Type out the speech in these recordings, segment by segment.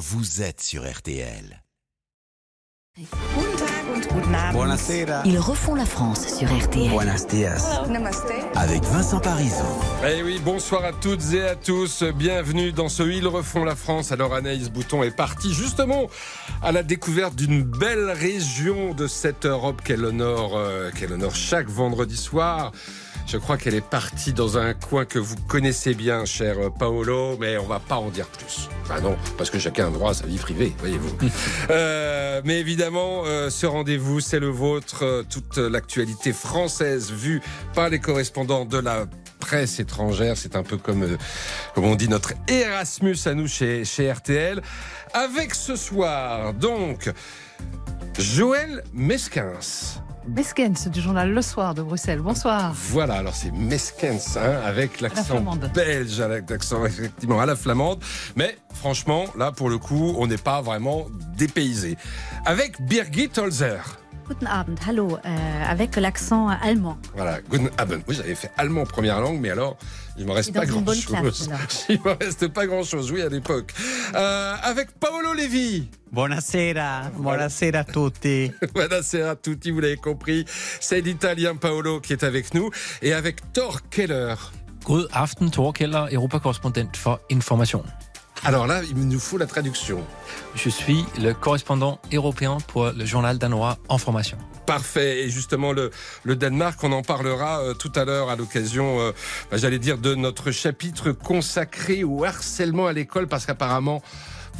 vous êtes sur RTL. Ils refont la France sur RTL. Buenos dias. Avec Vincent Parisot. Eh oui, bonsoir à toutes et à tous. Bienvenue dans ce Ils refont la France. Alors Anaïs Bouton est partie justement à la découverte d'une belle région de cette Europe qu'elle honore, euh, qu'elle honore chaque vendredi soir. Je crois qu'elle est partie dans un coin que vous connaissez bien, cher Paolo, mais on va pas en dire plus. Enfin non, parce que chacun a droit à sa vie privée, voyez-vous. Euh, mais évidemment, euh, ce rendez-vous, c'est le vôtre. Euh, toute l'actualité française vue par les correspondants de la presse étrangère. C'est un peu comme, euh, comme on dit, notre Erasmus à nous chez, chez RTL. Avec ce soir, donc, Joël Mesquins. Meskens du journal Le Soir de Bruxelles. Bonsoir. Voilà, alors c'est Meskens, hein, avec l'accent belge, avec l'accent effectivement à la flamande. Mais franchement, là, pour le coup, on n'est pas vraiment dépaysé. Avec Birgit Holzer. Guten Abend, hallo, euh, avec l'accent allemand. Voilà, Guten Abend. Oui, j'avais fait allemand première langue, mais alors, il me reste pas une grand bonne chose. classe, alors. Il me reste pas grand chose, oui, à l'époque. Euh, avec Paolo Levi. Buonasera. Buonasera a tutti. Buonasera a tutti, vous l'avez compris. C'est l'Italien Paolo qui est avec nous. Et avec Thor Keller. God aften, Thor Keller, Europakorrespondent for Information. Alors là, il nous faut la traduction. Je suis le correspondant européen pour le journal danois Information. Parfait. Et justement, le, le Danemark, on en parlera euh, tout à l'heure à l'occasion, euh, bah, j'allais dire, de notre chapitre consacré au harcèlement à l'école, parce qu'apparemment,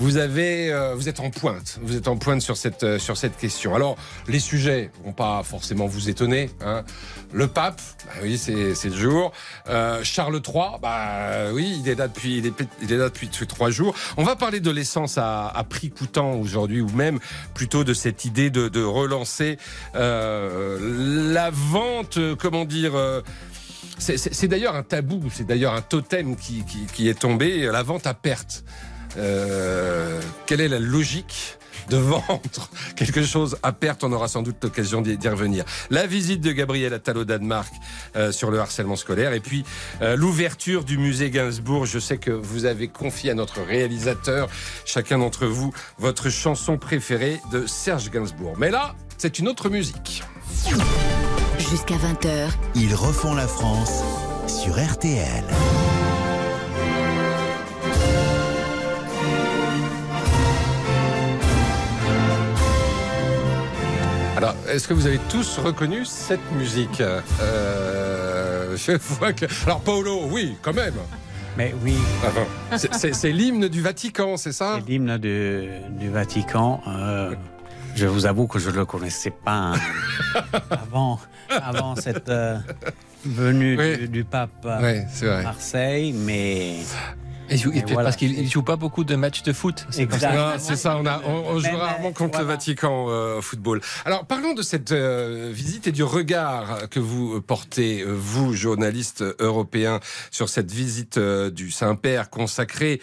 vous avez, euh, vous êtes en pointe, vous êtes en pointe sur cette euh, sur cette question. Alors, les sujets vont pas forcément vous étonner. Hein. Le pape, bah oui, c'est c'est le jour. Euh, Charles III, bah oui, il est là depuis il est, là depuis trois jours. On va parler de l'essence à, à prix coûtant aujourd'hui, ou même plutôt de cette idée de, de relancer euh, la vente, euh, comment dire. euh, c'est d'ailleurs un tabou, c'est d'ailleurs un totem qui, qui, qui est tombé, la vente à perte. Euh, quelle est la logique de vendre quelque chose à perte? On aura sans doute l'occasion d'y d'y revenir. La visite de Gabriel Attal au Danemark euh, sur le harcèlement scolaire et puis euh, l'ouverture du musée Gainsbourg. Je sais que vous avez confié à notre réalisateur, chacun d'entre vous, votre chanson préférée de Serge Gainsbourg. Mais là, c'est une autre musique. Jusqu'à 20h, Ils refont la France sur RTL. Alors, est-ce que vous avez tous reconnu cette musique Euh, Je vois que. Alors, Paolo, oui, quand même. Mais oui, c'est- l'hymne du Vatican, c'est ça? C'est l'hymne du, du Vatican. Euh, je vous avoue que je ne le connaissais pas hein, avant, avant cette euh, venue Oui. du, du pape à Oui. Marseille, mais Et, voilà. parce qu'il ne joue pas beaucoup de matchs de foot. C'est pour ça. On, a, on, on joue rarement contre le. Vatican euh, au football. Alors, parlons de cette euh, visite et du regard que vous portez, euh, vous, journaliste européen, sur cette visite euh, du Saint-Père consacrée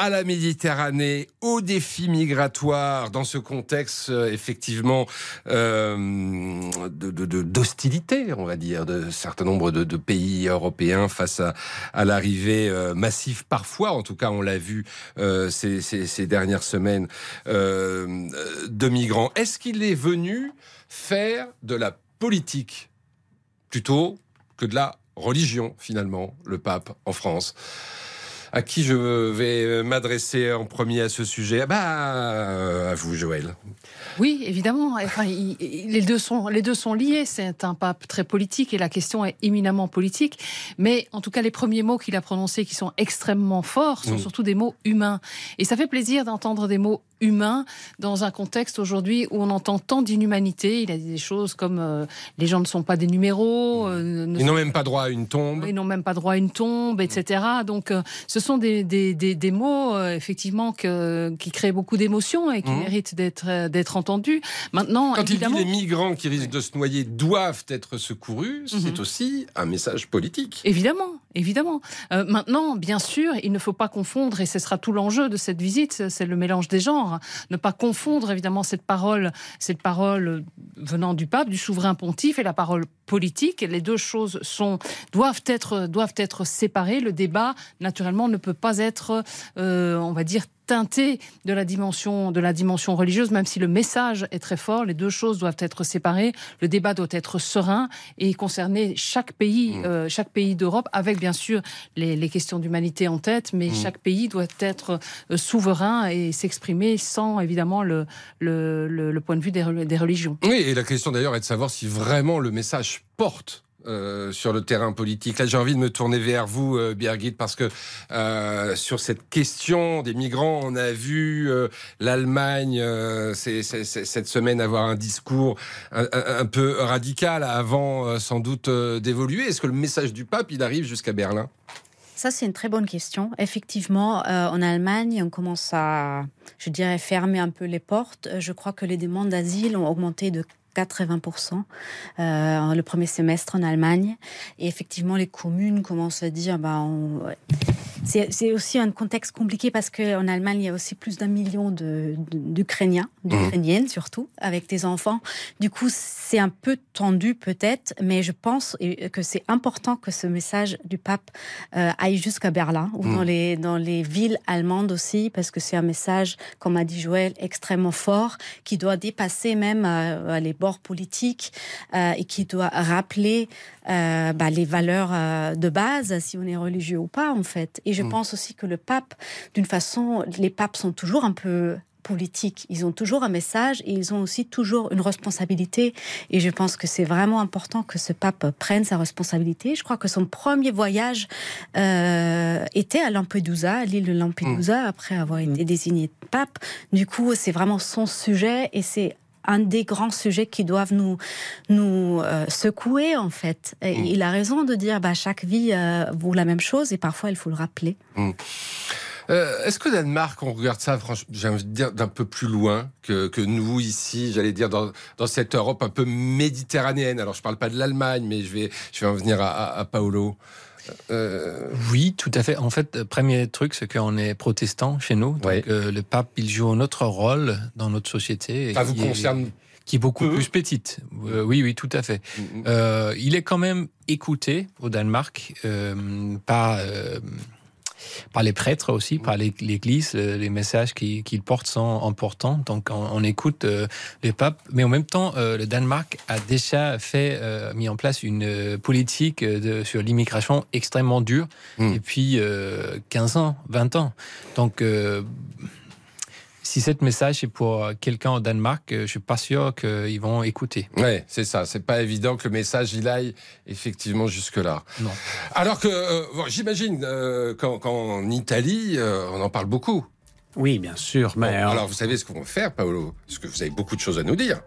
à la Méditerranée, aux défis migratoires, dans ce contexte euh, effectivement euh, d'hostilité, on va dire, de certain nombre de, pays européens face à, l'arrivée euh, massive, parfois, en tout cas, on l'a vu ces, ces- dernières semaines, de migrants. Est-ce qu'il est venu faire de la politique plutôt que de la religion, finalement, le pape en France? À qui je vais m'adresser en premier à ce sujet? Bah, à vous, Joël. Oui, évidemment. Enfin, il- il- les, deux sont, les deux sont liés. C'est un pape très politique et la question est éminemment politique. Mais en tout cas, les premiers mots qu'il a prononcés, qui sont extrêmement forts, sont Mm. surtout des mots humains. Et ça fait plaisir d'entendre des mots humains dans un contexte aujourd'hui où on entend tant d'inhumanité. Il a dit des choses comme euh, les gens ne sont pas des numéros, euh, Ils n'ont même pas droit à une tombe. Ils n'ont même pas droit à une tombe, etc. Donc, euh, ce sont des, des, des, des mots, euh, effectivement, que, qui créent beaucoup d'émotions et qui Mhm. méritent d'être euh, d'être entendus. Maintenant, Quand il dit les migrants qui risquent de se noyer doivent être secourus, c'est Mhm. aussi un message politique. Évidemment, évidemment. Euh, maintenant, bien sûr, il ne faut pas confondre, et ce sera tout l'enjeu de cette visite, c'est le mélange des genres. Ne pas confondre, évidemment, cette parole, cette parole venant du pape, du souverain pontife, et la parole politique. Les deux choses sont, doivent, être, doivent être séparées. Le débat, naturellement, ne peut pas être, euh, on va dire, teinté de la dimension de la dimension religieuse, même si le message est très fort. Les deux choses doivent être séparées. Le débat doit être serein et concerner chaque pays, mmh. euh, chaque pays d'Europe, avec bien sûr les, questions d'humanité en tête, mais mmh. chaque pays doit être euh, souverain et s'exprimer sans évidemment le, le, point de vue des, des religions. Oui, et la question d'ailleurs est de savoir si vraiment le message porte euh, sur le terrain politique. Là, j'ai envie de me tourner vers vous, euh, Birgit, parce que euh, sur cette question des migrants, on a vu l'Allemagne cette semaine avoir un discours un, peu radical avant sans doute d'évoluer. Est-ce que le message du pape, il arrive jusqu'à Berlin? Ça, c'est une très bonne question. Effectivement, en Allemagne, on commence à, je dirais, fermer un peu les portes. Je crois que les demandes d'asile ont augmenté de 80% euh, le premier semestre en Allemagne. Et effectivement, les communes commencent à dire, bah, c'est aussi un contexte compliqué parce qu'en Allemagne, il y a aussi plus d'un million d'Ukrainiens, de, mmh. d'Ukrainiennes surtout, avec des enfants. Du coup, c'est un peu tendu peut-être, mais je pense que c'est important que ce message du pape euh, aille jusqu'à Berlin ou mmh. dans, les, dans les villes allemandes aussi, parce que c'est un message, comme a dit Joël, extrêmement fort, qui doit dépasser même euh, les bords politiques euh, et qui doit rappeler bah, les valeurs de base, si on est religieux ou pas, en fait. Et je mm. pense aussi que le pape, d'une façon, les papes sont toujours un peu politiques. Ils ont toujours un message et ils ont aussi toujours une responsabilité. Et je pense que c'est vraiment important que ce pape prenne sa responsabilité. Je crois que son premier voyage euh, était à Lampedusa, à l'île de Lampedusa, mm. après avoir été mm. désigné pape. Du coup, c'est vraiment son sujet et c'est un des grands sujets qui doivent nous, nous euh, secouer, en fait. Mm. Il a raison de dire bah, chaque vie euh, vaut la même chose et parfois il faut le rappeler. Mm. Euh, est-ce que Danemark, on regarde ça, franchement, j'ai envie de dire d'un peu plus loin que, que nous ici, j'allais dire dans, dans, cette Europe un peu méditerranéenne? Alors je parle pas de l'Allemagne, mais je vais, je vais en venir à, à Paolo. Euh, oui, tout à fait. En fait, premier truc, c'est qu'on est protestant chez nous. Donc, euh, le pape, il joue un autre rôle dans notre société. Ça vous concerne qui est beaucoup plus petite. Euh, oui, oui, tout à fait. Mm-hmm. il est quand même écouté au Danemark par par les prêtres aussi, par l'Église. Euh, les messages qu'ils portent sont importants. Donc on, écoute euh, les papes. Mais en même temps, euh, le Danemark a déjà fait, mis en place une politique de, sur l'immigration extrêmement dure hmm. depuis 15 ans, 20 ans. Donc si ce message est pour quelqu'un au Danemark, je suis pas sûr qu'ils vont écouter. Oui, c'est ça. C'est pas évident que le message il aille effectivement jusque là. Non. Alors que euh, j'imagine euh, qu'en Italie, euh, on en parle beaucoup. Oui, bien sûr. Mais alors, vous savez ce qu'on va faire, Paolo? Parce que vous avez beaucoup de choses à nous dire.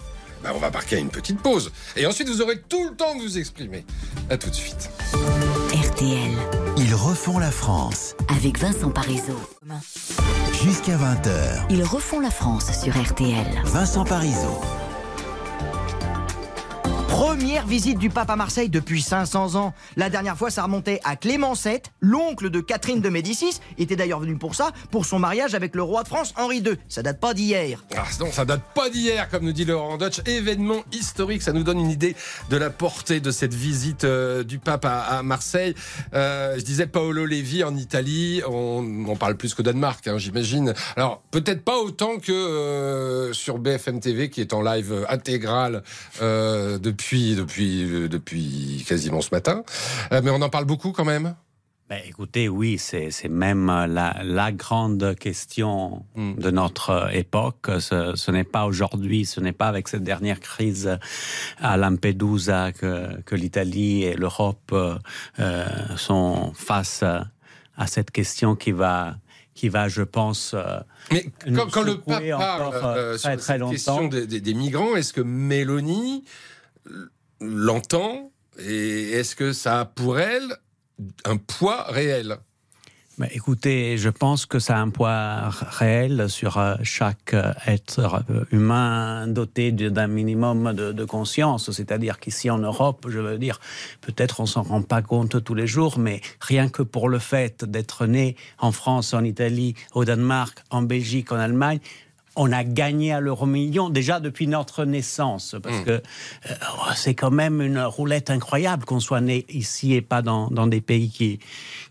Ben, on va marquer une petite pause. Et ensuite, vous aurez tout le temps de vous exprimer. À tout de suite. RTL. Ils refont la France. Avec Vincent Parisot. Jusqu'à 20h. Ils refont la France sur RTL. Vincent Parisot. Première visite du pape à Marseille depuis 500 ans. La dernière fois, ça remontait à Clément VII, l'oncle de Catherine de Médicis, était d'ailleurs venu pour ça, pour son mariage avec le roi de France Henri II. Ça date pas d'hier. Ah non, ça date pas d'hier, comme nous dit Laurent Dutch. Événement historique, ça nous donne une idée de la portée de cette visite euh, du pape à, Marseille. Euh, je disais Paolo Levi en Italie, on parle plus que Danemark, hein, j'imagine. Alors peut-être pas autant que euh, sur BFM TV, qui est en live intégral depuis depuis, depuis, euh, depuis quasiment ce matin. Euh, mais on en parle beaucoup quand même. Ben, écoutez, oui, c'est même la, la, grande question hmm. de notre époque. Ce, ce n'est pas aujourd'hui, ce n'est pas avec cette dernière crise à Lampedusa que, que l'Italie et l'Europe euh, sont face à cette question qui va, qui va, je pense. Mais quand, quand le pape parle sur cette question des, des, des migrants, est-ce que Mélanie l'entend et est-ce que ça a pour elle un poids réel? Mais écoutez, je pense que ça a un poids réel sur euh, chaque euh, être humain doté d'un minimum de, conscience. C'est-à-dire qu'ici en Europe, je veux dire, peut-être on s'en rend pas compte tous les jours, mais rien que pour le fait d'être né en France, en Italie, au Danemark, en Belgique, en Allemagne, on a gagné à l'euro million déjà depuis notre naissance, parce mm. que euh, c'est quand même une roulette incroyable qu'on soit né ici et pas dans, dans, des pays qui,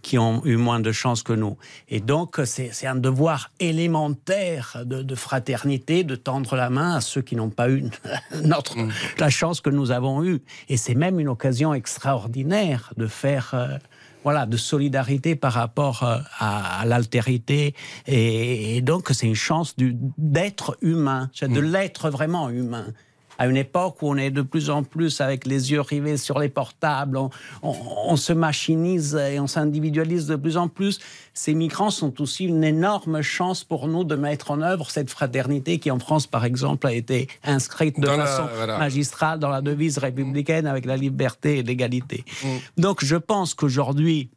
qui ont eu moins de chance que nous. Et donc, c'est un devoir élémentaire de, de, fraternité, de tendre la main à ceux qui n'ont pas eu notre, mm. la chance que nous avons eue. Et c'est même une occasion extraordinaire de faire... Euh, voilà, de solidarité par rapport euh, à, l'altérité. Et, donc, c'est une chance d'être humain, de mm. l'être vraiment humain à une époque où on est de plus en plus avec les yeux rivés sur les portables, on, se machinise et on s'individualise de plus en plus. Ces migrants sont aussi une énorme chance pour nous de mettre en œuvre cette fraternité qui en France, par exemple, a été inscrite de façon magistrale dans la devise républicaine avec la liberté et l'égalité. Mm. Donc je pense qu'aujourd'hui,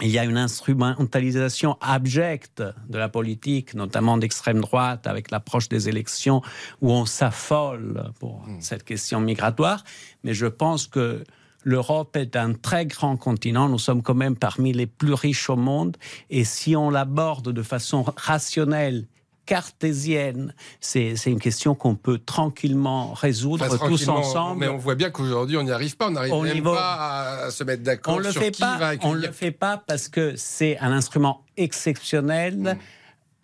il y a une instrumentalisation abjecte de la politique, notamment d'extrême droite, avec l'approche des élections, où on s'affole pour hmm. cette question migratoire. Mais je pense que l'Europe est un très grand continent. Nous sommes quand même parmi les plus riches au monde. Et si on l'aborde de façon rationnelle cartésienne. C'est une question qu'on peut tranquillement résoudre tous ensemble. Mais on voit bien qu'aujourd'hui, on n'y arrive pas. On n'arrive même pas à se mettre d'accord sur qui va On ne le fait pas parce que c'est un instrument exceptionnel. Mm.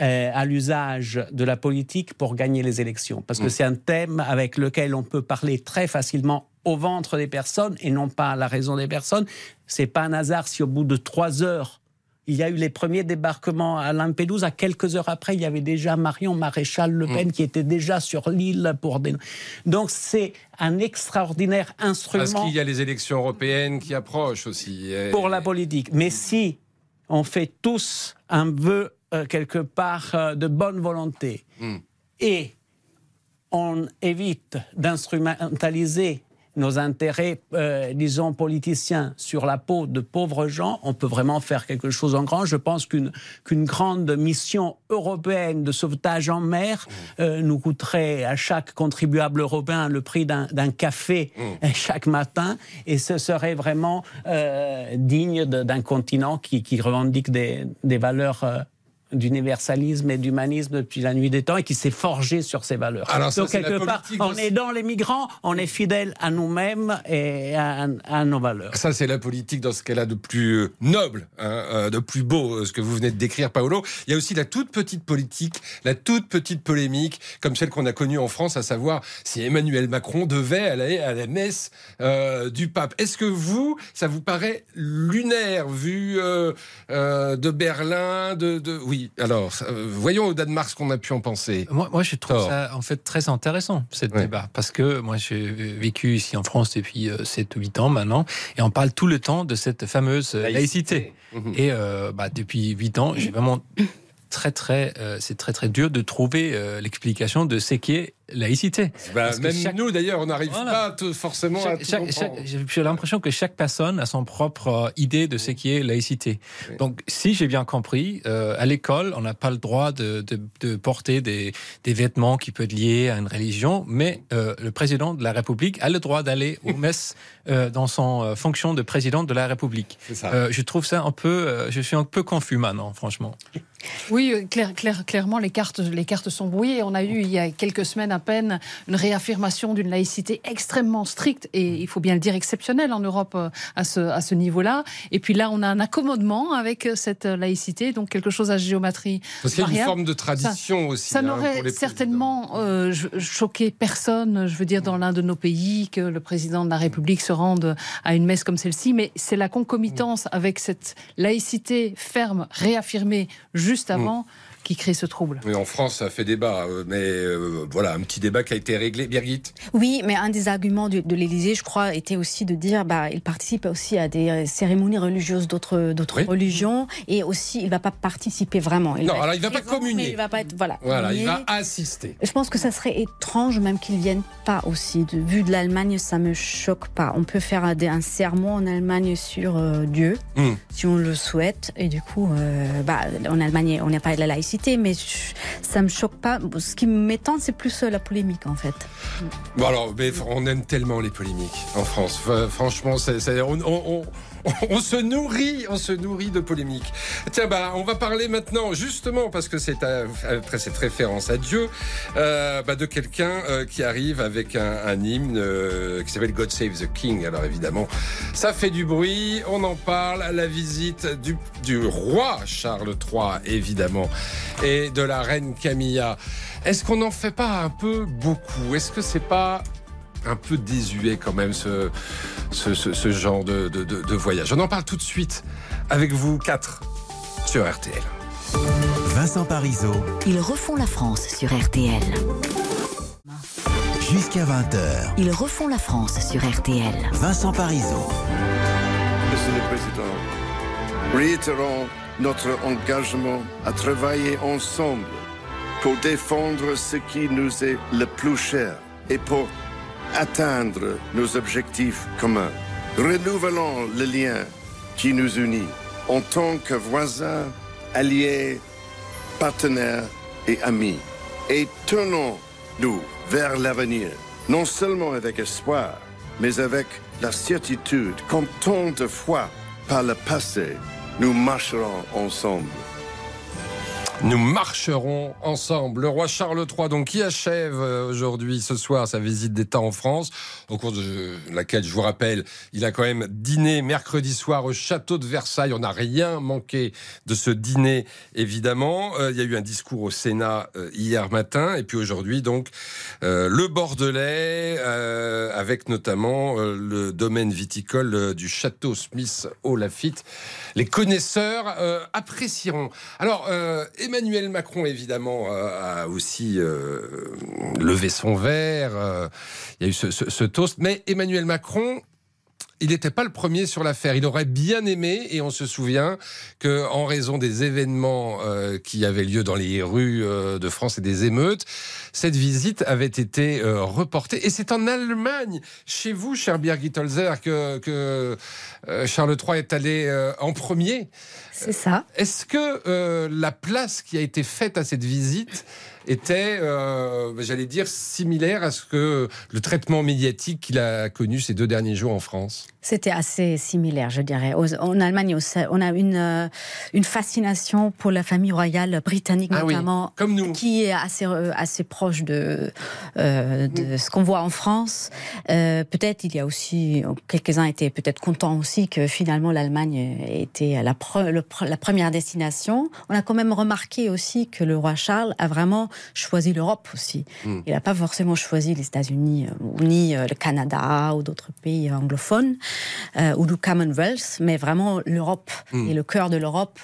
Euh, à l'usage de la politique pour gagner les élections. Parce que mm. c'est un thème avec lequel on peut parler très facilement au ventre des personnes et non pas à la raison des personnes. C'est pas un hasard si au bout de trois heures, il y a eu les premiers débarquements à Lampedusa. Quelques heures après, il y avait déjà Marion Maréchal Le Pen mm. qui était déjà sur l'île pour des... Donc c'est un extraordinaire instrument. Parce qu'il y a les élections européennes qui approchent aussi. Pour la politique. Mais si on fait tous un vœu euh, quelque part euh, de bonne volonté mm. et on évite d'instrumentaliser nos intérêts, euh, disons, politiciens sur la peau de pauvres gens, on peut vraiment faire quelque chose en grand. Je pense qu'une qu'une grande mission européenne de sauvetage en mer mmh. euh, nous coûterait à chaque contribuable européen le prix d'un café mmh. chaque matin, et ce serait vraiment euh, digne d'un continent qui, qui, revendique des, des valeurs d'universalisme et d'humanisme depuis la nuit des temps et qui s'est forgé sur ces valeurs. Alors, Donc, quelque part, est dans les migrants, on est fidèle à nous-mêmes et à, nos valeurs. Ça, c'est la politique dans ce qu'elle a de plus euh, noble, hein, euh, de plus beau, euh, ce que vous venez de décrire, Paolo. Il y a aussi la toute petite politique, la toute petite polémique, comme celle qu'on a connue en France, à savoir si Emmanuel Macron devait aller à la messe du pape. Est-ce que vous, ça vous paraît lunaire, vu de Berlin, de, de... Oui, alors, euh, voyons au Danemark ce qu'on a pu en penser. Moi, moi je trouve ça en fait très intéressant, ce débat, parce que moi, j'ai vécu ici en France depuis 7 ou 8 ans maintenant, et on parle tout le temps de cette fameuse laïcité. Mhm. Et euh, bah, depuis 8 ans, j'ai vraiment très très, euh, c'est très très dur de trouver l'explication de ce qui est laïcité. Bah, même nous, d'ailleurs, on n'arrive pas forcément à J'ai l'impression que chaque personne a son propre euh, idée de ce qui est laïcité. Donc, si j'ai bien compris, euh, à l'école, on n'a pas le droit de, de, porter des, des, vêtements qui peuvent être liés à une religion, mais euh, le président de la République a le droit d'aller aux messes dans son fonction de président de la République. je trouve ça un peu... je suis un peu confus maintenant, franchement. Oui, clair, clair, clairement, les cartes, les cartes sont brouillées. On a eu, il y a quelques semaines, à peine une réaffirmation d'une laïcité extrêmement stricte et il faut bien le dire exceptionnelle en Europe euh, à ce, à ce niveau-là. Et puis là, on a un accommodement avec euh, cette laïcité, donc quelque chose à géométrie. Parce qu'il y a une forme de tradition aussi. Ça hein, n'aurait certainement euh, choqué personne, je veux dire, dans l'un de nos pays, que le président de la République se rende à une messe comme celle-ci, mais c'est la concomitance avec cette laïcité ferme, réaffirmée juste mm. avant qui crée ce trouble. Mais en France, ça fait débat. Euh, mais euh, voilà, un petit débat qui a été réglé. Birgit Oui, mais un des arguments de, de l'Élysée, je crois, était aussi de dire bah, il participe aussi à des euh, cérémonies religieuses d'autres d'autres religions et aussi il ne va pas participer vraiment. Il non, alors il ne va pas communier. Il va pas être voilà. Voilà, il va assister. Je pense que ça serait étrange même qu'il vienne pas aussi. De, vu de l'Allemagne, ça me choque pas. On peut faire un, un serment en Allemagne sur Dieu, hmm. si on le souhaite, et du coup, bah, en Allemagne, on n'a pas de la laïcité mais ça me choque pas. Ce qui m'étonne, c'est plus euh, la polémique, en fait. Bon mais on aime tellement les polémiques en France. Franchement, c'est, on, on, se nourrit, on se nourrit de polémiques. Tiens, bah, on va parler maintenant, justement, parce que c'est après cette référence à Dieu, euh, bah, de quelqu'un euh, qui arrive avec un, hymne euh, qui s'appelle God Save the King. Alors évidemment, ça fait du bruit, on en parle, à la visite du, du roi Charles III, évidemment, et de la reine Camilla. Est-ce qu'on n'en fait pas un peu beaucoup? Est-ce que c'est pas un peu désuet quand même ce, ce, genre de, de, voyage. On en parle tout de suite avec vous quatre sur RTL. Vincent Parisot. Ils refont la France sur RTL. Jusqu'à 20h. Ils refont la France sur RTL. Vincent Parisot. Monsieur le Président, réitérons notre engagement à travailler ensemble pour défendre ce qui nous est le plus cher et pour atteindre nos objectifs communs. Renouvelons le lien qui nous unit en tant que voisins, alliés, partenaires et amis. Et tenons-nous vers l'avenir, non seulement avec espoir, mais avec la certitude qu'en tant de fois par le passé, nous marcherons ensemble. Nous marcherons ensemble. Le roi Charles III, donc, qui achève euh, aujourd'hui, ce soir, sa visite d'État en France, au cours de laquelle, je vous rappelle, il a quand même dîné mercredi soir au château de Versailles. On n'a rien manqué de ce dîner, évidemment. Euh, il y a eu un discours au Sénat euh, hier matin, et puis aujourd'hui, donc, le Bordelais, avec notamment le domaine viticole du château Smith au Lafitte. Les connaisseurs apprécieront. Alors, Emmanuel Macron, évidemment, euh, a aussi euh, levé son verre. Euh, il y a eu ce, toast. Mais Emmanuel Macron il n'était pas le premier sur l'affaire. Il aurait bien aimé, et on se souvient que, en raison des événements qui avaient lieu dans les rues de France et des émeutes, cette visite avait été reportée. Et c'est en Allemagne, chez vous, cher Birgit Holzer, que, que Charles III est allé en premier. C'est ça. Est-ce que euh, la place qui a été faite à cette visite était, euh, j'allais dire, similaire à ce que le traitement médiatique qu'il a connu ces deux derniers jours en France C'était assez similaire, je dirais. En Allemagne, on a une, euh, une fascination pour la famille royale britannique, ah notamment, comme nous. qui est assez, assez proche de, de ce qu'on voit en France. peut-être il y a aussi, quelques-uns étaient peut-être contents aussi que finalement l'Allemagne était la, le la première destination. On a quand même remarqué aussi que le roi Charles a vraiment choisi l'Europe aussi. Hmm. Il n'a pas forcément choisi les États-Unis euh, ni euh, le Canada ou d'autres pays anglophones euh, ou le Commonwealth, mais vraiment l'Europe hmm. et le cœur de l'Europe.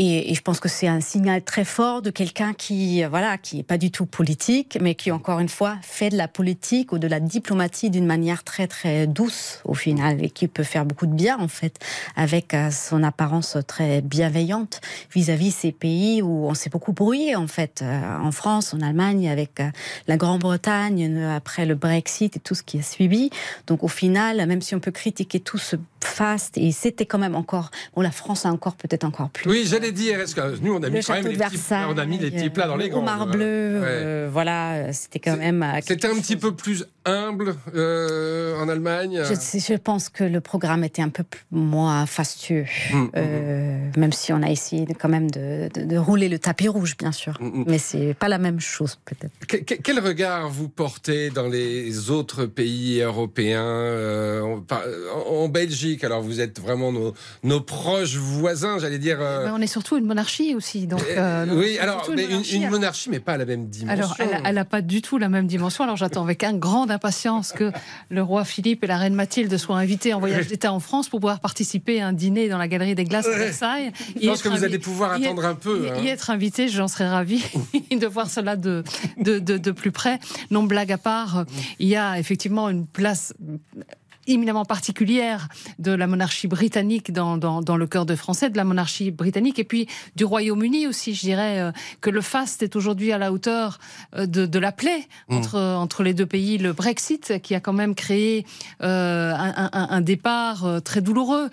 Et, je pense que c'est un signal très fort de quelqu'un qui, voilà, qui est pas du tout politique, mais qui encore une fois fait de la politique ou de la diplomatie d'une manière très très douce au final et qui peut faire beaucoup de bien en fait avec euh, son apparence très bienveillante vis-à-vis ces pays où on s'est beaucoup brouillé en fait euh, en France, en Allemagne, avec euh, la Grande-Bretagne après le Brexit et tout ce qui a suivi. Donc au final, même si on peut critiquer tout ce faste et c'était quand même encore bon la France a encore peut-être encore plus oui j'allais dire est-ce que nous on a mis quand même les petits, on a mis les petits plats dans les grands mar bleu euh, voilà c'était quand même euh, c'était un petit peu plus humble euh, en Allemagne je, je, pense que le programme était un peu moins fastueux hum, hum, hum. même si on a essayé quand même de, de, rouler le tapis rouge bien sûr. Mais c'est pas la même chose peut-être. Quel regard vous portez dans les autres pays européens en, en Belgique alors vous êtes vraiment nos, proches voisins, j'allais dire. Euh, on est surtout une monarchie aussi. Donc, euh, oui, alors une, monarchie, mais pas à la même dimension. Alors elle n'a pas du tout la même dimension. Alors j'attends avec un grande impatience que le roi Philippe et la reine Mathilde soient invités en voyage d'État en France pour pouvoir participer à un dîner dans la galerie des glaces à Versailles. Je pense que vous allez pouvoir attendre un peu. Y, hein. y être invité, j'en serais ravie de voir cela de, de, de plus près. Non, blague à part, il y a effectivement une place éminemment particulière de la monarchie britannique dans, dans, le cœur de français, de la monarchie britannique, et puis du Royaume-Uni aussi. Je dirais euh, que le faste est aujourd'hui à la hauteur euh, de, de la plaie mmh. entre, entre les deux pays. Le Brexit, qui a quand même créé euh, un, un, départ très douloureux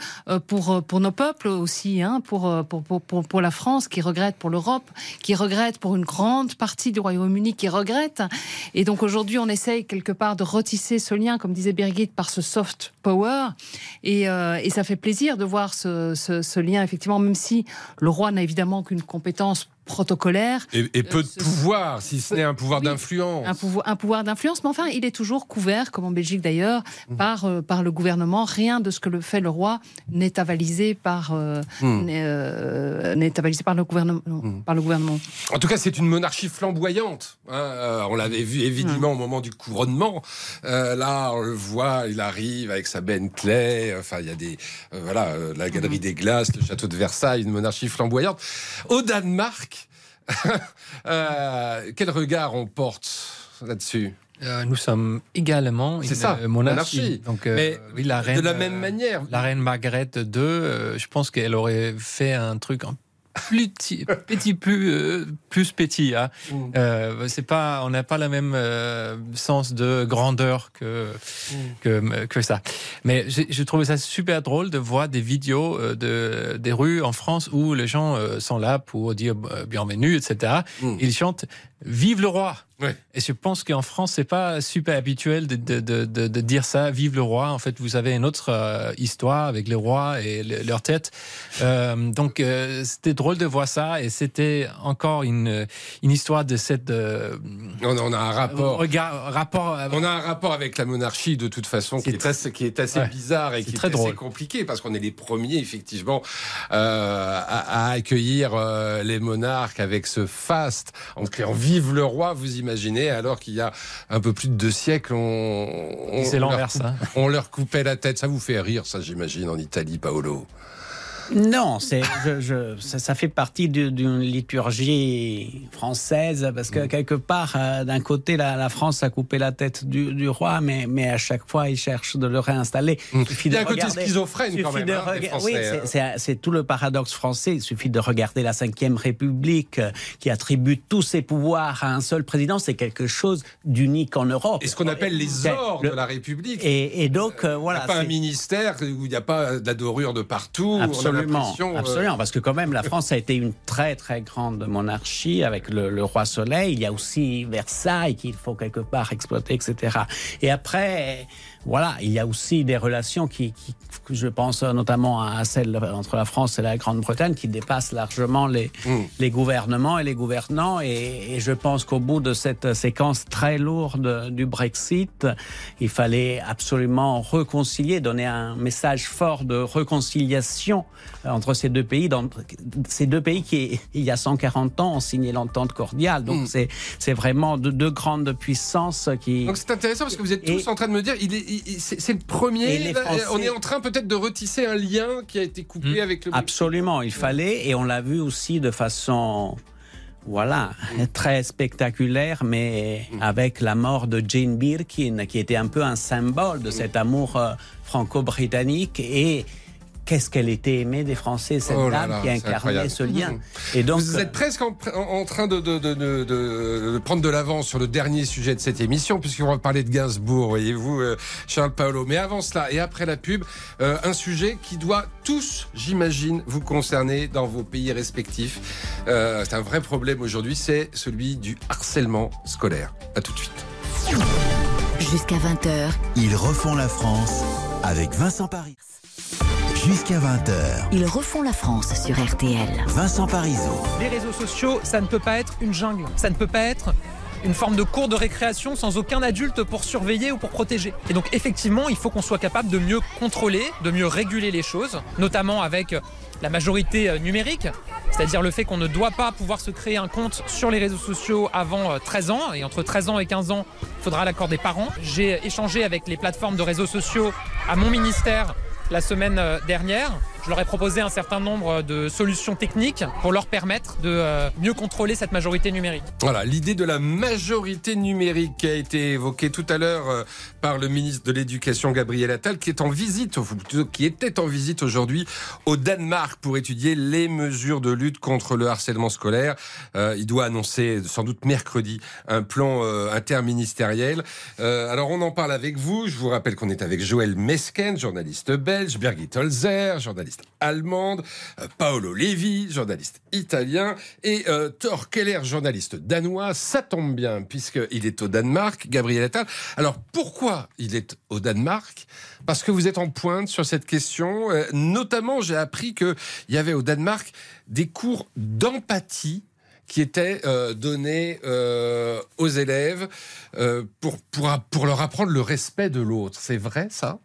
pour, pour nos peuples aussi, hein, pour, pour, pour, pour, la France, qui regrette pour l'Europe, qui regrette pour une grande partie du Royaume-Uni, qui regrette. Et donc aujourd'hui, on essaye quelque part de retisser ce lien, comme disait Birgit, par ce soft power. Et, et ça fait plaisir de voir ce, ce lien, effectivement, même si le roi n'a évidemment qu'une compétence protocolaire. Et, peu de pouvoir, si ce n'est un pouvoir d'influence. Un pouvoir, un pouvoir d'influence, mais enfin, il est toujours couvert, comme en Belgique d'ailleurs, mmh. par, euh, par le gouvernement. Rien de ce que le fait le roi n'est avalisé par, euh, mmh. euh, n'est avalisé par le gouvernement. Mmh. Par le gouvernement. En tout cas, c'est une monarchie flamboyante. Hein. on l'avait vu évidemment au moment du couronnement. là, on le voit, il arrive avec sa Bentley. Enfin, il y a des voilà, la galerie des glaces, le château de Versailles, une monarchie flamboyante. Au Danemark, euh, quel regard on porte là-dessus? Euh, nous sommes également une ça, monarchie. Donc, euh, oui, la reine, de la même manière. La reine Margaret II, je pense qu'elle aurait fait un truc plus petit, petit plus euh, plus petit. Hein. Mm. Euh, c'est pas, on n'a pas le même euh, sens de grandeur que mm. que, que, ça. Mais je trouvais ça super drôle de voir des vidéos de des rues en France où les gens sont là pour dire bienvenue, etc. Mm. Ils chantent Vive le roi. Et je pense qu'en France, c'est pas super habituel de, de, de, de, dire ça, vive le roi. En fait, vous avez une autre euh, histoire avec les rois et leur tête. Euh, donc, euh, c'était drôle de voir ça. Et c'était encore une, une histoire de cette. on, on, a un rapport. Regard, rapport on a un rapport avec la monarchie, de toute façon, qui est, assez, qui est assez bizarre et qui est, très assez compliqué, parce qu'on est les premiers, effectivement, à, à, accueillir les monarques avec ce faste, en criant vive le roi, vous imaginez, alors qu'il y a un peu plus de deux siècles, on, on, leur, on leur coupait la tête. Ça vous fait rire, ça, j'imagine, en Italie, Paolo non, c'est, je, ça, fait partie d'une liturgie française parce que mm. quelque part, euh, d'un côté, la, France a coupé la tête du, roi, mais, mais à chaque fois, il cherche de le réinstaller. Mm. Il, y a un côté schizophrène quand même. Hein, oui, hein. c'est tout le paradoxe français. Il suffit de regarder la Ve République euh, qui attribue tous ses pouvoirs à un seul président. C'est quelque chose d'unique en Europe. Et ce qu'on appelle les ors de la République. Et, donc, euh, voilà. Il n'y a pas un ministère où il n'y a pas de la dorure de partout. Absolument, euh, absolument, parce que quand même la France a été une très très grande monarchie avec le, roi Soleil. Il y a aussi Versailles qu'il faut quelque part exploiter, etc. Et après, voilà, il y a aussi des relations qui, je pense notamment à celle entre la France et la Grande-Bretagne, qui dépassent largement les, mm. les gouvernements et les gouvernants. Et, je pense qu'au bout de cette séquence très lourde du Brexit, il fallait absolument réconcilier, donner un message fort de réconciliation entre ces deux pays. Dans, ces deux pays qui, il y a 140 ans, ont signé l'entente cordiale. Donc mm. c'est c'est vraiment deux, grandes puissances qui. Donc c'est intéressant parce que vous êtes tous en train de me dire, il est c'est le premier. On est en train peut-être de retisser un lien qui a été coupé hmm. avec le. Absolument, il fallait, et on l'a vu aussi de façon voilà, très spectaculaire, mais avec la mort de Jane Birkin, qui était un peu un symbole de cet amour euh, franco-britannique et qu'est-ce qu'elle était aimée des Français, cette oh dame qui incarnait ce lien. Mmh. Et donc, Vous êtes presque en, train de, de, prendre de l'avance sur le dernier sujet de cette émission, puisqu'on va parler de Gainsbourg, voyez-vous, euh, Charles Paolo. Mais avant cela, et après la pub, euh, un sujet qui doit tous, j'imagine, vous concerner dans vos pays respectifs. Euh, c'est un vrai problème aujourd'hui, c'est celui du harcèlement scolaire. A tout de suite. Jusqu'à 20h. Ils refont la France avec Vincent Paris jusqu'à 20h. Ils refont la France sur RTL. Vincent Parisot. Les réseaux sociaux, ça ne peut pas être une jungle. Ça ne peut pas être une forme de cours de récréation sans aucun adulte pour surveiller ou pour protéger. Et donc effectivement, il faut qu'on soit capable de mieux contrôler, de mieux réguler les choses, notamment avec la majorité euh, numérique, c'est-à-dire le fait qu'on ne doit pas pouvoir se créer un compte sur les réseaux sociaux avant 13 euh, ans, et entre 13 ans et 15 ans, il faudra l'accord des parents. J'ai échangé avec les plateformes de réseaux sociaux à mon ministère la semaine euh, dernière. Je leur ai proposé un certain nombre de solutions techniques pour leur permettre de euh, mieux contrôler cette majorité numérique. Voilà, l'idée de la majorité numérique qui a été évoquée tout à l'heure euh, par le ministre de l'Éducation Gabriel Attal, qui est en visite, qui était en visite aujourd'hui au Danemark pour étudier les mesures de lutte contre le harcèlement scolaire. il doit annoncer sans doute mercredi un plan interministériel. alors on en parle avec vous. Je vous rappelle qu'on est avec Joël Mesken, journaliste belge, Birgit Holzer, journaliste allemande, euh, Paolo Levi, journaliste italien, et euh, Thor Keller, journaliste danois. Ça tombe bien, puisqu'il est au Danemark, Gabriel Attal. Alors, pourquoi il est au Danemark? Parce que vous êtes en pointe sur cette question. Euh, notamment, j'ai appris qu'il y avait au Danemark des cours d'empathie qui étaient donnés aux élèves pour, pour, pour leur apprendre le respect de l'autre. C'est vrai ça?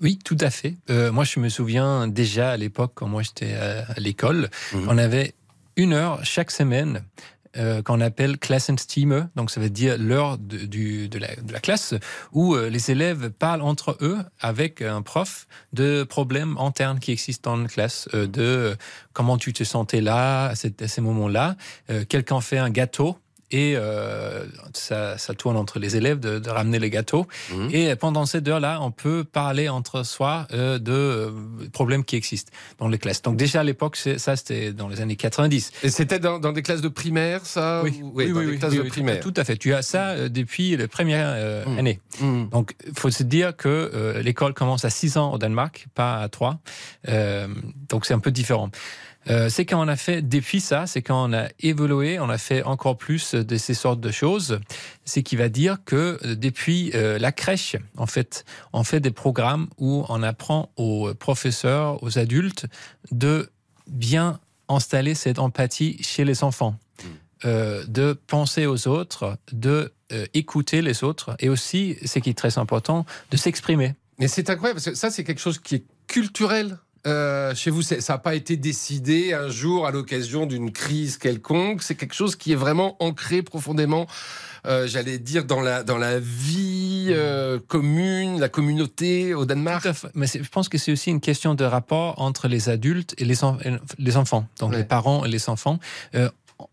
Oui, tout à fait. Euh, moi, je me souviens déjà à l'époque, quand moi j'étais à, l'école, mhm. on avait une heure chaque semaine euh, qu'on appelle Klassenstimme, donc ça veut dire l'heure de, de, la, classe, où euh, les élèves parlent entre eux avec un prof de problèmes internes qui existent dans la classe, de comment tu te sentais là, à, à ces moments-là. Quelqu'un fait un gâteau, et euh, ça, ça, tourne entre les élèves de, de ramener les gâteaux. Mhm. Et pendant cette heure-là, on peut parler entre soi euh, de euh, problèmes qui existent dans les classes. Donc déjà à l'époque, ça c'était dans les années 90. Et c'était dans, dans, des classes de primaire, ça Oui, oui, oui, oui, classes de primaire. Tout à fait. Tu as ça euh, depuis la première mhm. année. Mhm. Donc il faut se dire que l'école commence à 6 ans au Danemark, pas à 3. donc c'est un peu différent. Euh, c'est quand on a fait, depuis ça, c'est quand on a évolué, on a fait encore plus de ces sortes de choses. C'est qui va dire que euh, depuis euh, la crèche, en fait, on fait des programmes où on apprend aux professeurs, aux adultes, de bien installer cette empathie chez les enfants. Hmm. de penser aux autres, de écouter les autres et aussi, ce qui est très important, de s'exprimer. Mais c'est incroyable parce que ça, c'est quelque chose qui est culturel euh, chez vous, ça n'a pas été décidé un jour à l'occasion d'une crise quelconque. C'est quelque chose qui est vraiment ancré profondément, euh, j'allais dire, dans la, dans la vie euh, commune, la communauté au Danemark. Mais je pense que c'est aussi une question de rapport entre les adultes et les, les enfants, donc les parents et les enfants.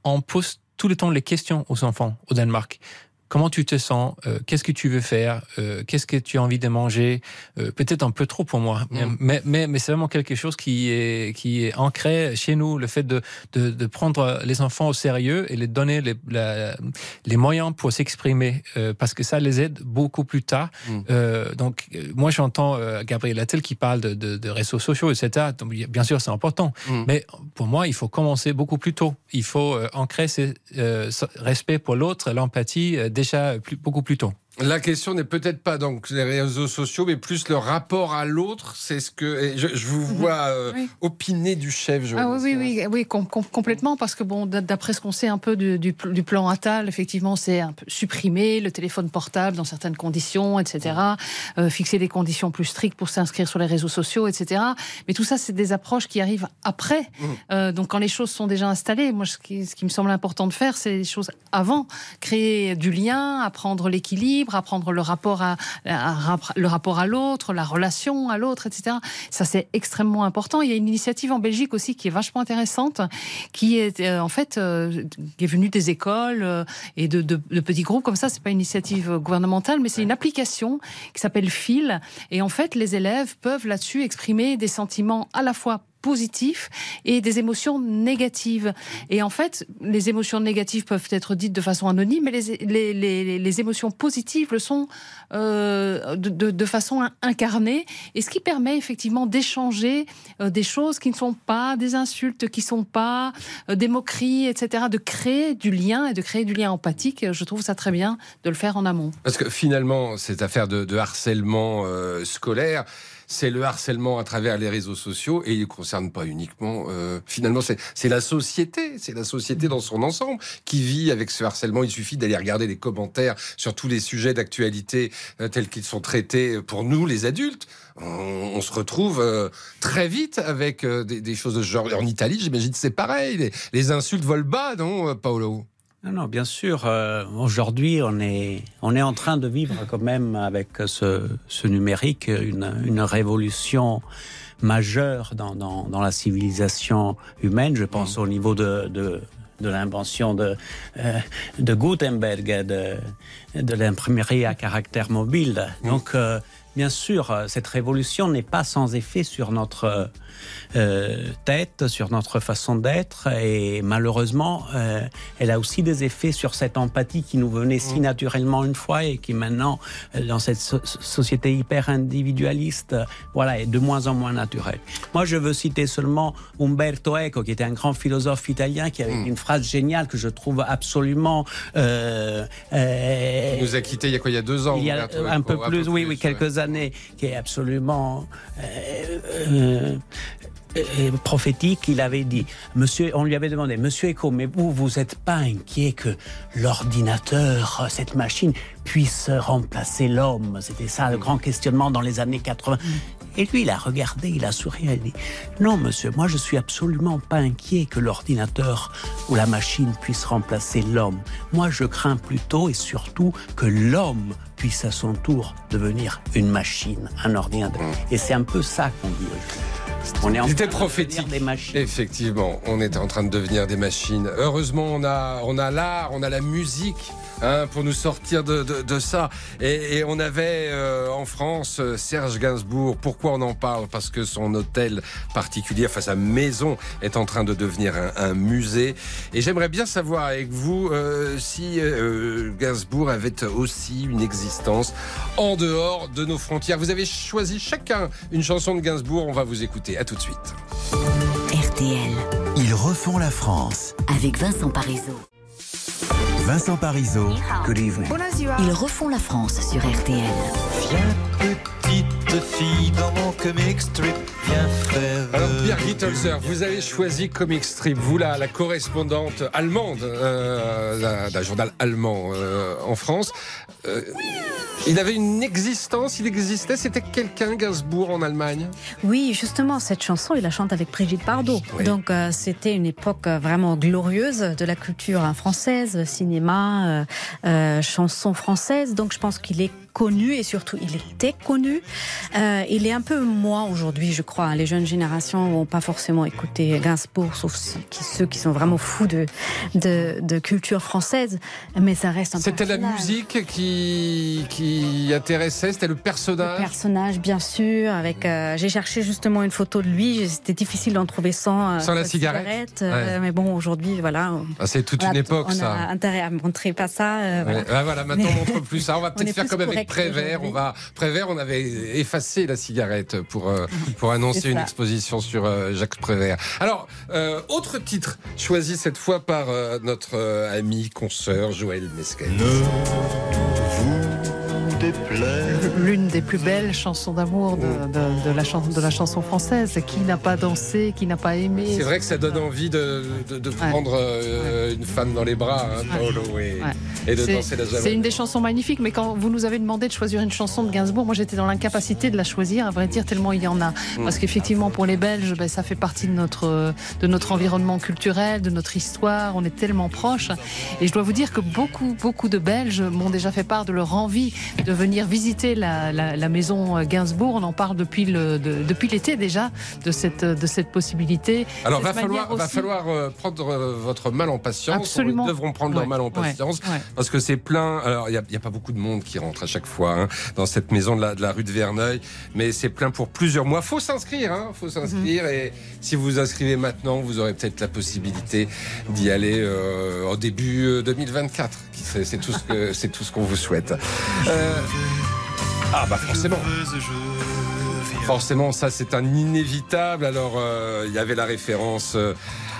on pose tout le temps les questions aux enfants au Danemark comment tu te sens, euh, qu'est-ce que tu veux faire, euh, qu'est-ce que tu as envie de manger, euh, peut-être un peu trop pour moi, mm. mais, mais, mais c'est vraiment quelque chose qui est, qui est ancré chez nous, le fait de, de, de prendre les enfants au sérieux et les donner les, les moyens pour s'exprimer, parce que ça les aide beaucoup plus tard. Mm. donc, moi j'entends Gabriel Attel qui parle de, de, de, réseaux sociaux, etc. Donc, bien sûr, c'est important, mm. mais pour moi, il faut commencer beaucoup plus tôt. Il faut ancrer ce respect pour l'autre, l'empathie déjà beaucoup plus tôt. La question n'est peut-être pas donc les réseaux sociaux, mais plus le rapport à l'autre. C'est ce que je, vous mhm. vois euh, opiner du chef. Je ah oui, oui, oui, complètement, parce que bon, d'après ce qu'on sait un peu du, plan Attal, effectivement, c'est un peu supprimer le téléphone portable dans certaines conditions, etc. Euh, fixer des conditions plus strictes pour s'inscrire sur les réseaux sociaux, etc. Mais tout ça, c'est des approches qui arrivent après. Mhm. Euh, donc, quand les choses sont déjà installées, moi, ce qui, ce qui me semble important de faire, c'est les choses avant, créer du lien, apprendre l'équilibre apprendre le rapport à, le rapport à l'autre, la relation à l'autre, etc. Ça c'est extrêmement important. Il y a une initiative en Belgique aussi qui est vachement intéressante, qui est euh, en fait euh, qui est venue des écoles euh, et de, de, petits groupes comme ça. C'est pas une initiative gouvernementale, mais c'est une application qui s'appelle Phil. Et en fait, les élèves peuvent là-dessus exprimer des sentiments à la fois positifs et des émotions négatives. Et en fait, les émotions négatives peuvent être dites de façon anonyme, mais les, les, les, émotions positives le sont euh, de, de, façon incarnée, et ce qui permet effectivement d'échanger euh, des choses qui ne sont pas des insultes, qui ne sont pas euh, des moqueries, etc., de créer du lien et de créer du lien empathique. Je trouve ça très bien de le faire en amont. Parce que finalement, cette affaire de harcèlement scolaire, c'est le harcèlement à travers les réseaux sociaux et il ne concerne pas uniquement. Euh, finalement, c'est la société, c'est la société dans son ensemble qui vit avec ce harcèlement. Il suffit d'aller regarder les commentaires sur tous les sujets d'actualité euh, tels qu'ils sont traités pour nous, les adultes. On, se retrouve euh, très vite avec des, choses de ce genre. En Italie, j'imagine c'est pareil. Les, les, insultes volent bas, non, Paolo? Non, non, bien sûr. Euh, aujourd'hui, on est, on est en train de vivre quand même avec ce, ce numérique une, une, révolution majeure dans, dans, dans, la civilisation humaine. Je pense au niveau de, de, de l'invention de, euh, de Gutenberg, de, de l'imprimerie à caractère mobile. Donc, euh, bien sûr, cette révolution n'est pas sans effet sur notre euh, tête, sur notre façon d'être. Et malheureusement, euh, elle a aussi des effets sur cette empathie qui nous venait si mm. naturellement une fois et qui maintenant, euh, dans cette société hyper individualiste, voilà, est de moins en moins naturelle. Moi, je veux citer seulement Umberto Eco, qui était un grand philosophe italien, qui avait mm. une phrase géniale que je trouve absolument. Euh, il nous a quitté il y a quoi Il y a deux ans. Il y a un peu plus, oui, oui, quelques années, qui est absolument prophétique, il avait dit, monsieur, on lui avait demandé, monsieur Eco, mais vous, vous n'êtes pas inquiet que l'ordinateur, cette machine, puisse remplacer l'homme? C'était ça le grand questionnement dans les années 80. Et lui, il a regardé, il a souri, il a dit, non, monsieur, moi, je suis absolument pas inquiet que l'ordinateur ou la machine puisse remplacer l'homme. Moi, je crains plutôt et surtout que l'homme puisse à son tour devenir une machine, un ordinateur. Et c'est un peu ça qu'on dit on est en train prophétique. des machines. Effectivement, on est en train de devenir des machines. Heureusement, on a, on a l'art, on a la musique. Hein, pour nous sortir de, ça. Et, on avait euh, en France euh, Serge Gainsbourg. Pourquoi on en parle? Parce que son hôtel particulier, enfin sa maison, est en train de devenir un, musée. Et j'aimerais bien savoir avec vous euh, si Gainsbourg avait aussi une existence en dehors de nos frontières. Vous avez choisi chacun une chanson de Gainsbourg. On va vous écouter. À tout de suite. RTL. Ils refont la France. Avec Vincent Parisot. Vincent Parisot. Good evening. Ils refont la France sur RTL. Viens petite fille dans mon comic strip, viens frère. Alors Pierre Gittelzer, vous avez choisi comic strip, vous là, la correspondante allemande euh, d'un journal allemand euh, en France. Euh, il avait une existence, il existait, c'était quelqu'un, Gainsbourg, en Allemagne Oui, justement, cette chanson, il la chante avec Brigitte Bardot. Donc, euh, c'était une époque euh, vraiment glorieuse de la culture française, cinéma, euh, chanson française. Donc, je pense qu'il est connu et surtout il était connu. Euh, il est un peu moins aujourd'hui, je crois. Les jeunes générations vont pas forcément écouter Gainsbourg, sauf ceux qui sont vraiment fous de, de, culture française. Mais ça reste un C'était la musique qui, qui intéressait, c'était le personnage. Le personnage, bien sûr. Avec, euh, j'ai cherché justement une photo de lui. C'était difficile d'en trouver sans, euh, sans la cigarette. Mais bon, aujourd'hui, voilà. Ah, c'est toute une époque, ça. On a intérêt à montrer pas ça. voilà. Ah, voilà. maintenant on montre plus ça. On va peut-être faire comme avec Prévert, on va Prévert, on avait effacé la cigarette pour euh, pour annoncer une exposition sur euh, Jacques Prévert. Alors, euh, autre titre choisi cette fois par notre ami consoeur Joël L'une des plus belles chansons d'amour de, la chanson, de la chanson française. Qui n'a pas dansé, qui n'a pas aimé C'est vrai que ça donne envie de, prendre une femme dans les bras, hein, et, de danser la C'est une des chansons magnifiques, mais quand vous nous avez demandé de choisir une chanson de Gainsbourg, moi j'étais dans l'incapacité de la choisir, à vrai dire, tellement il y en a. Mm. Parce qu'effectivement, pour les Belges, ben, ça fait partie de notre, de notre environnement culturel, de notre histoire, on est tellement proches. Et je dois vous dire que beaucoup, beaucoup de Belges m'ont déjà fait part de leur envie de venir visiter la, maison Gainsbourg. On en parle depuis le, depuis l'été déjà de cette, de cette possibilité. Alors, va falloir, va falloir euh, prendre euh, votre mal en patience. Absolument. Ils devront prendre leur mal en patience parce que c'est plein. Alors, il n'y a, pas beaucoup de monde qui rentre à chaque fois hein, dans cette maison de la, de la rue de Verneuil, mais c'est plein pour plusieurs mois. Faut s'inscrire, hein, faut s'inscrire. Mhm. Et si vous vous inscrivez maintenant, vous aurez peut-être la possibilité d'y aller euh, au début 2024. C'est tout ce que c'est tout ce qu'on vous souhaite. Ah bah forcément. Forcément, ça c'est un inévitable. Alors, euh, il y avait la référence euh,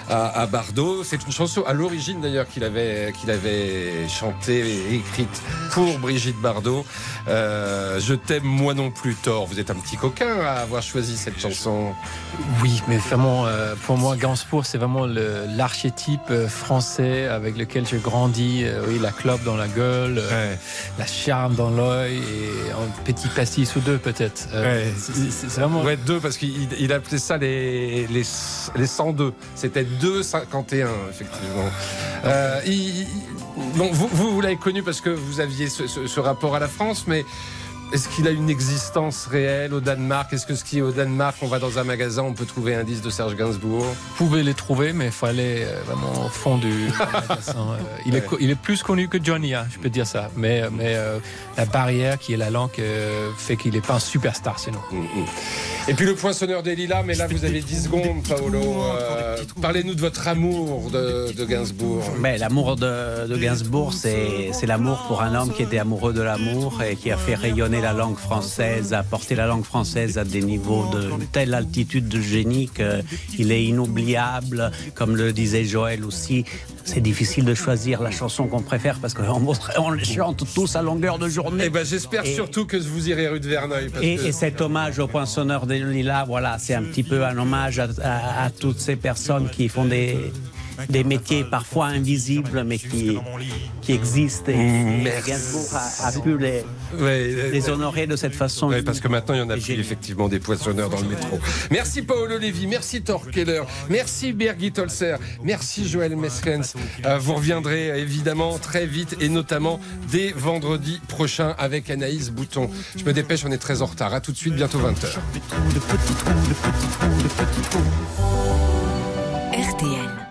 à, Bardot. C'est une chanson à l'origine d'ailleurs qu'il avait, qu'il avait chantée et écrite pour Brigitte Bardot. Euh, je t'aime moi non plus, Thor. Vous êtes un petit coquin à avoir choisi cette chanson. Oui, mais vraiment, euh, pour moi, Gainsbourg, c'est vraiment l'archétype euh, français avec lequel j'ai grandi. oui, la clope dans la gueule, la charme dans l'œil et un petit pastis ou deux peut-être. c'est vraiment. Ouais, deux parce qu'il appelait ça les, les, les 102. C'était 2,51 effectivement. Euh, vous, vous, l'avez connu parce que vous aviez ce, rapport à la France, mais est-ce qu'il a une existence réelle au Danemark? Est-ce que ce qui est au Danemark, on va dans un magasin, on peut trouver un disque de Serge Gainsbourg? Vous pouvez les trouver, mais il faut aller euh, vraiment au fond du magasin. Euh, il, est, il est plus connu que Johnny, hein, je peux dire ça. Mais, mais euh, la barrière qui est la langue fait qu'il n'est pas un superstar sinon. Mm, mm. Et puis le poinçonneur des lilas, mais là vous avez 10 secondes, Paolo. Parlez-nous de votre amour de, Gainsbourg. Mais l'amour de, de Gainsbourg, c'est l'amour pour un homme qui était amoureux de l'amour et qui a fait rayonner la langue française, a porté la langue française à des niveaux de telle altitude de génie qu'il est inoubliable. Comme le disait Joël aussi, c'est difficile de choisir la chanson qu'on préfère parce qu'on on les chante tous à longueur de journée. Eh ben, j'espère surtout que vous irez rue de Verneuil. et, cet hommage au poinçonneur des lilas, voilà, c'est un petit peu un hommage à toutes ces personnes qui font des, des métiers parfois invisibles, mais qui, qui existent. Et, Gainsbourg a, pu les, les, honorer de cette façon. parce que maintenant, il y en a plus effectivement des poissonneurs dans le métro. Merci Paolo Lévy, merci Thor Keller, merci Birgit Holzer, merci Joël Meskens. Euh, vous reviendrez évidemment très vite et notamment dès vendredi prochain avec Anaïs Bouton. Je me dépêche, on est très en retard. À tout de suite, bientôt 20h. RTL.